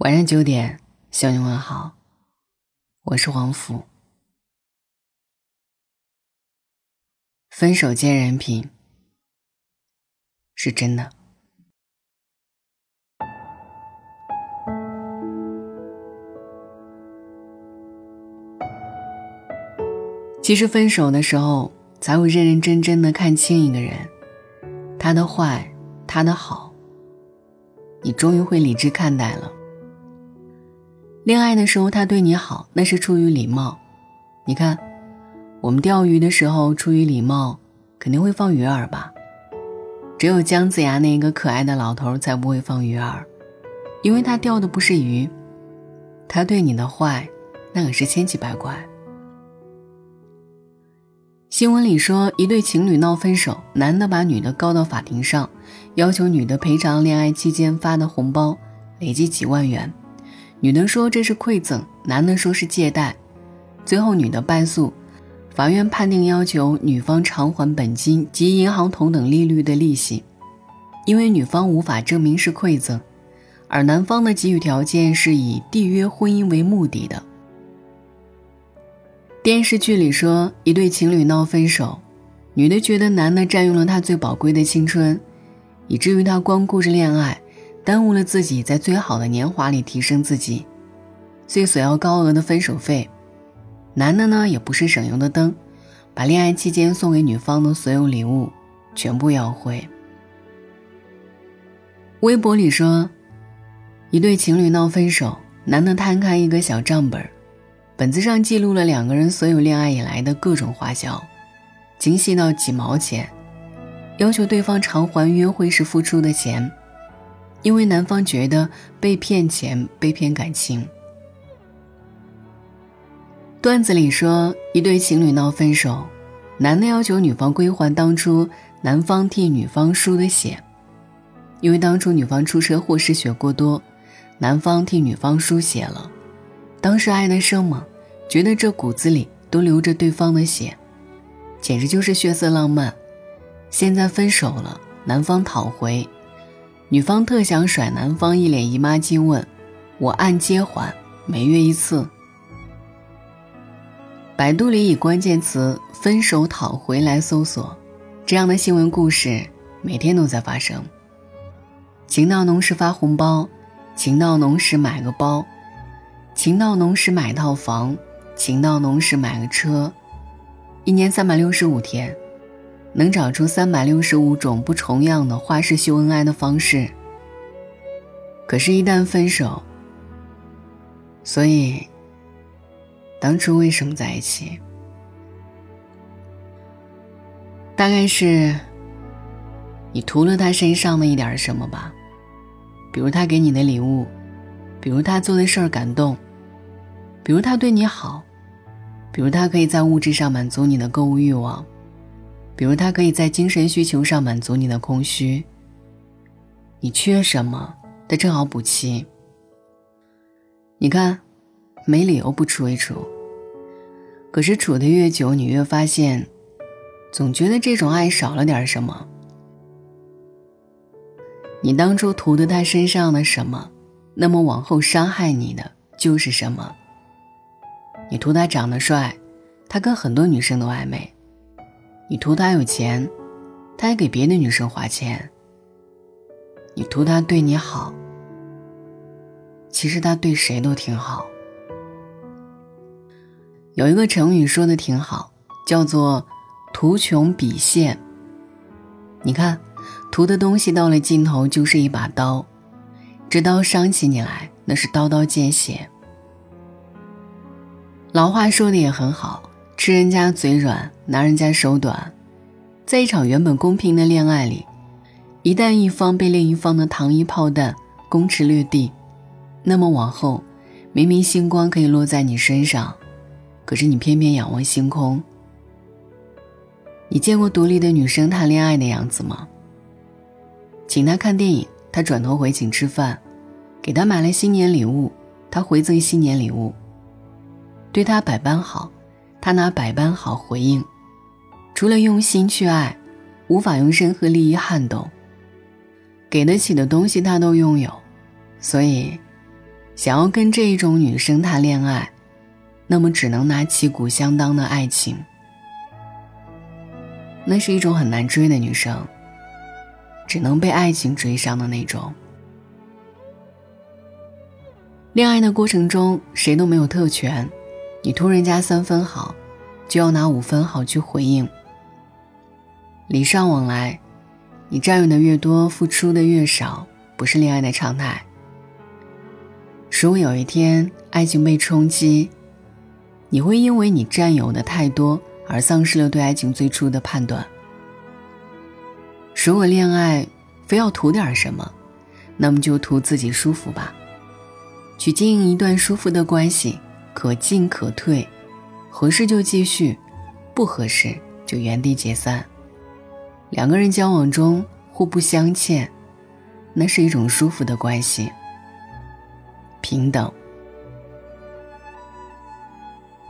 晚上九点，向你问好，我是黄甫。分手见人品，是真的。其实分手的时候，才会认认真真的看清一个人，他的坏，他的好，你终于会理智看待了。恋爱的时候，他对你好，那是出于礼貌。你看，我们钓鱼的时候，出于礼貌，肯定会放鱼饵吧？只有姜子牙那个可爱的老头才不会放鱼饵，因为他钓的不是鱼。他对你的坏，那可是千奇百怪。新闻里说，一对情侣闹分手，男的把女的告到法庭上，要求女的赔偿恋爱期间发的红包，累计几万元。女的说这是馈赠，男的说是借贷，最后女的败诉，法院判定要求女方偿还本金及银行同等利率的利息，因为女方无法证明是馈赠，而男方的给予条件是以缔约婚姻为目的的。电视剧里说，一对情侣闹分手，女的觉得男的占用了她最宝贵的青春，以至于她光顾着恋爱。耽误了自己在最好的年华里提升自己，所以索要高额的分手费。男的呢也不是省油的灯，把恋爱期间送给女方的所有礼物全部要回。微博里说，一对情侣闹分手，男的摊开一个小账本，本子上记录了两个人所有恋爱以来的各种花销，精细到几毛钱，要求对方偿还约会时付出的钱。因为男方觉得被骗钱、被骗感情。段子里说，一对情侣闹分手，男的要求女方归还当初男方替女方输的血，因为当初女方出车祸失血过多，男方替女方输血了，当时爱得生猛，觉得这骨子里都流着对方的血，简直就是血色浪漫。现在分手了，男方讨回。女方特想甩男方一脸姨妈巾，问：“我按揭还，每月一次。”百度里以关键词“分手讨回”来搜索，这样的新闻故事每天都在发生。情到浓时发红包，情到浓时买个包，情到浓时买套房，情到浓时买个车，一年三百六十五天。能找出三百六十五种不重样的花式秀恩爱的方式，可是，一旦分手，所以当初为什么在一起？大概是你图了他身上的一点什么吧，比如他给你的礼物，比如他做的事儿感动，比如他对你好，比如他可以在物质上满足你的购物欲望。比如，他可以在精神需求上满足你的空虚。你缺什么，他正好补齐。你看，没理由不处一处。可是处的越久，你越发现，总觉得这种爱少了点什么。你当初图的他身上的什么，那么往后伤害你的就是什么。你图他长得帅，他跟很多女生都暧昧。你图他有钱，他还给别的女生花钱。你图他对你好，其实他对谁都挺好。有一个成语说的挺好，叫做“图穷匕现”。你看，图的东西到了尽头就是一把刀，这刀伤起你来，那是刀刀见血。老话说的也很好。吃人家嘴软，拿人家手短，在一场原本公平的恋爱里，一旦一方被另一方的糖衣炮弹攻持略地，那么往后，明明星光可以落在你身上，可是你偏偏仰望星空。你见过独立的女生谈恋爱的样子吗？请她看电影，她转头回请吃饭；给她买了新年礼物，她回赠新年礼物，对她百般好。他拿百般好回应，除了用心去爱，无法用任何利益撼动。给得起的东西他都拥有，所以，想要跟这一种女生谈恋爱，那么只能拿旗鼓相当的爱情。那是一种很难追的女生，只能被爱情追上的那种。恋爱的过程中，谁都没有特权，你图人家三分好，就要拿五分好去回应。礼尚往来，你占有的越多，付出的越少，不是恋爱的常态。如果有一天爱情被冲击，你会因为你占有的太多而丧失了对爱情最初的判断。如果恋爱非要图点什么，那么就图自己舒服吧，去经营一段舒服的关系，可进可退，合适就继续，不合适就原地解散。两个人交往中互不相欠，那是一种舒服的关系。平等。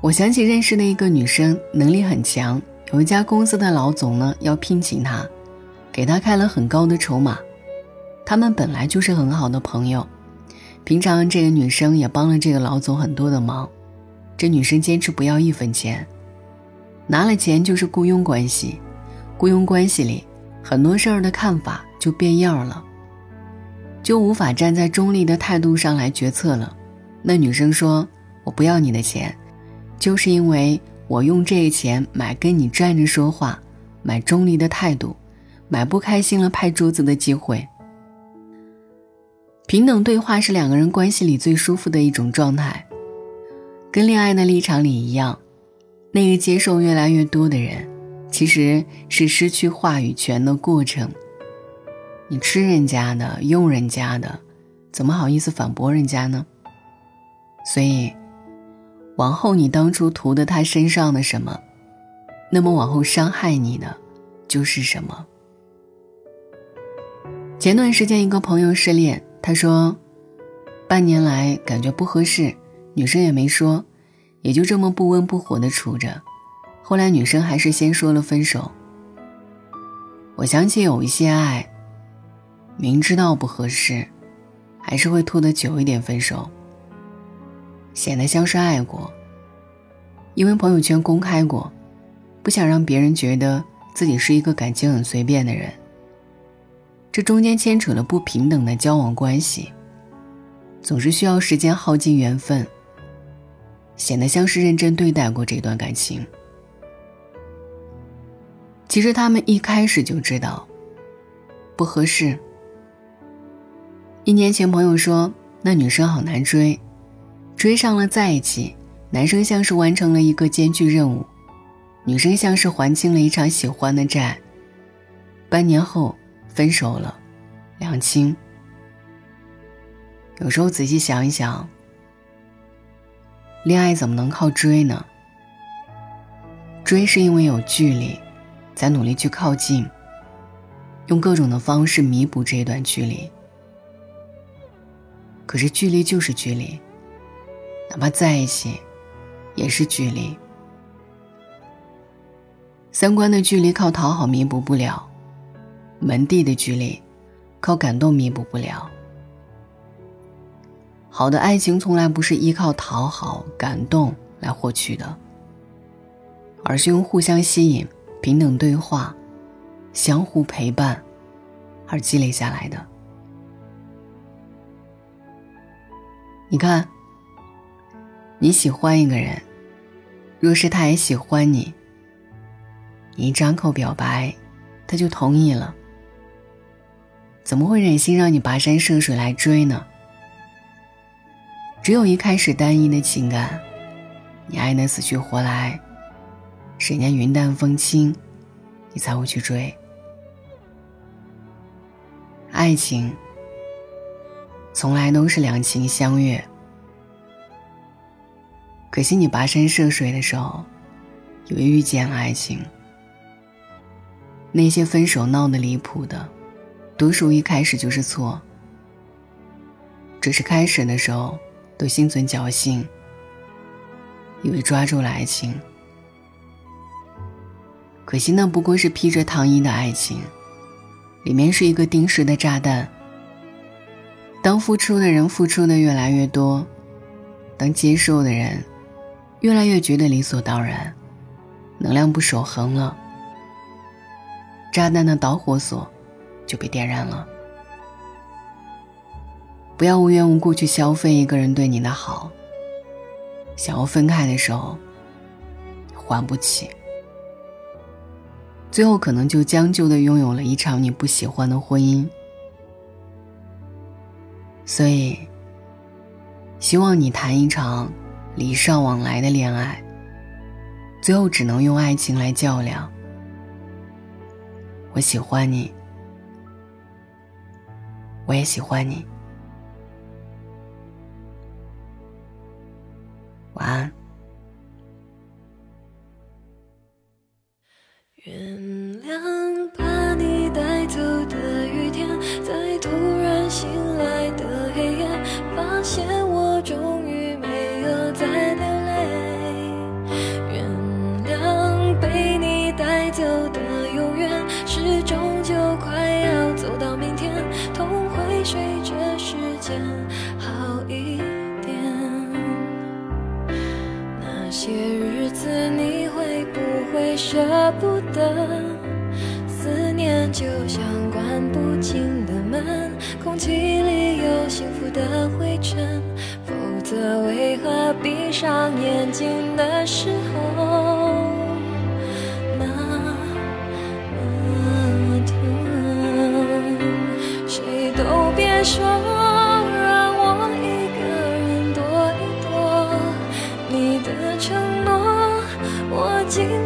我想起认识的一个女生，能力很强，有一家公司的老总呢要聘请她，给她开了很高的筹码。他们本来就是很好的朋友，平常这个女生也帮了这个老总很多的忙。这女生坚持不要一分钱，拿了钱就是雇佣关系，雇佣关系里很多事儿的看法就变样了。就无法站在中立的态度上来决策了。那女生说：“我不要你的钱，就是因为我用这个钱买跟你站着说话，买中立的态度，买不开心了拍桌子的机会。平等对话是两个人关系里最舒服的一种状态，跟恋爱的立场里一样。那个接受越来越多的人，其实是失去话语权的过程。”你吃人家的，用人家的，怎么好意思反驳人家呢？所以，往后你当初图的他身上的什么，那么往后伤害你的就是什么。前段时间一个朋友失恋，他说，半年来感觉不合适，女生也没说，也就这么不温不火的处着。后来女生还是先说了分手。我想起有一些爱。明知道不合适，还是会拖得久一点分手，显得像是爱过。因为朋友圈公开过，不想让别人觉得自己是一个感情很随便的人。这中间牵扯了不平等的交往关系，总是需要时间耗尽缘分，显得像是认真对待过这段感情。其实他们一开始就知道不合适。一年前，朋友说那女生好难追，追上了在一起，男生像是完成了一个艰巨任务，女生像是还清了一场喜欢的债。半年后分手了，两清。有时候仔细想一想，恋爱怎么能靠追呢？追是因为有距离，在努力去靠近，用各种的方式弥补这一段距离。可是距离就是距离，哪怕在一起，也是距离。三观的距离靠讨好弥补不了，门第的距离靠感动弥补不了。好的爱情从来不是依靠讨好、感动来获取的，而是用互相吸引、平等对话、相互陪伴而积累下来的。你看，你喜欢一个人，若是他也喜欢你，你一张口表白，他就同意了，怎么会忍心让你跋山涉水来追呢？只有一开始单一的情感，你爱得死去活来，人家云淡风轻，你才会去追。爱情。从来都是两情相悦，可惜你跋山涉水的时候，以为遇见了爱情。那些分手闹得离谱的，独属一开始就是错，只是开始的时候都心存侥幸，以为抓住了爱情。可惜那不过是披着糖衣的爱情，里面是一个定时的炸弹。当付出的人付出的越来越多，当接受的人越来越觉得理所当然，能量不守恒了，炸弹的导火索就被点燃了。不要无缘无故去消费一个人对你的好，想要分开的时候还不起，最后可能就将就的拥有了一场你不喜欢的婚姻。所以，希望你谈一场礼尚往来的恋爱，最后只能用爱情来较量。我喜欢你，我也喜欢你。晚安。舍不得？思念就像关不紧的门，空气里有幸福的灰尘，否则为何闭上眼睛的时候那么疼？谁都别说。反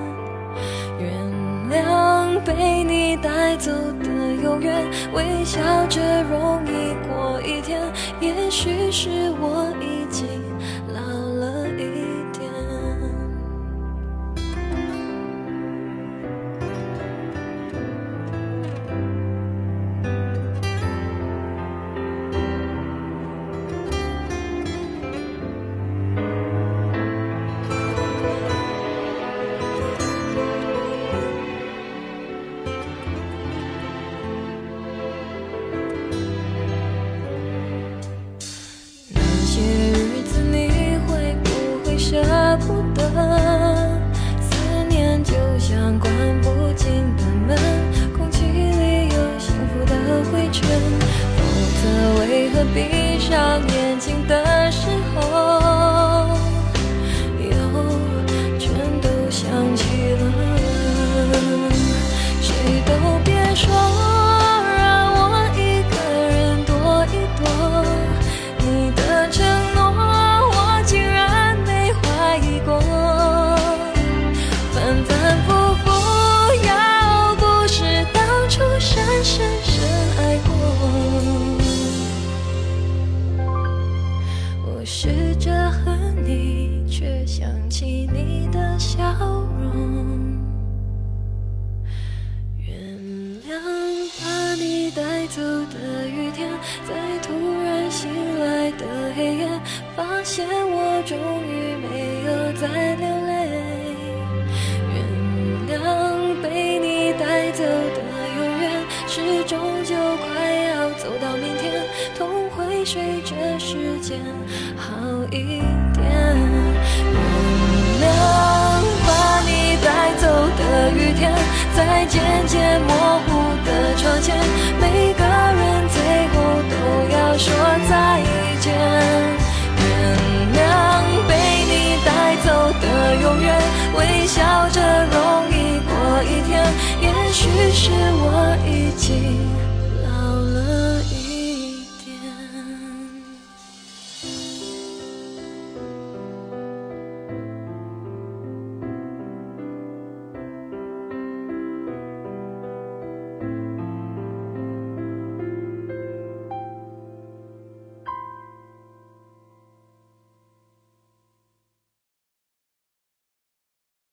被你带走的永远，微笑着容易过一天。也许是我已经为何闭上眼睛的时候又全都想起了谁都别说现我终于没有再流泪，原谅被你带走的永远，是终究快要走到明天，痛会随着时间好一点。原谅把你带走的雨天，在渐渐模糊的窗前，每个人最后都要说再见。你带走的永远微笑着容易过一天也许是我已经